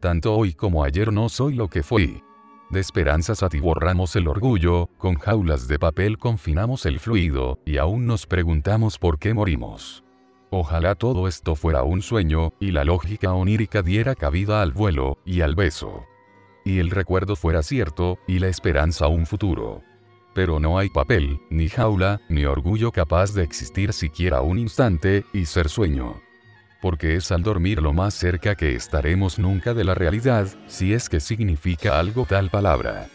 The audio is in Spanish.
Tanto hoy como ayer no soy lo que fui. De esperanzas atiborramos el orgullo, con jaulas de papel confinamos el fluido, y aún nos preguntamos por qué morimos. Ojalá todo esto fuera un sueño, y la lógica onírica diera cabida al vuelo, y al beso. Y el recuerdo fuera cierto, y la esperanza un futuro. Pero no hay papel, ni jaula, ni orgullo capaz de existir siquiera un instante, y ser sueño porque es al dormir lo más cerca que estaremos nunca de la realidad, si es que significa algo tal palabra.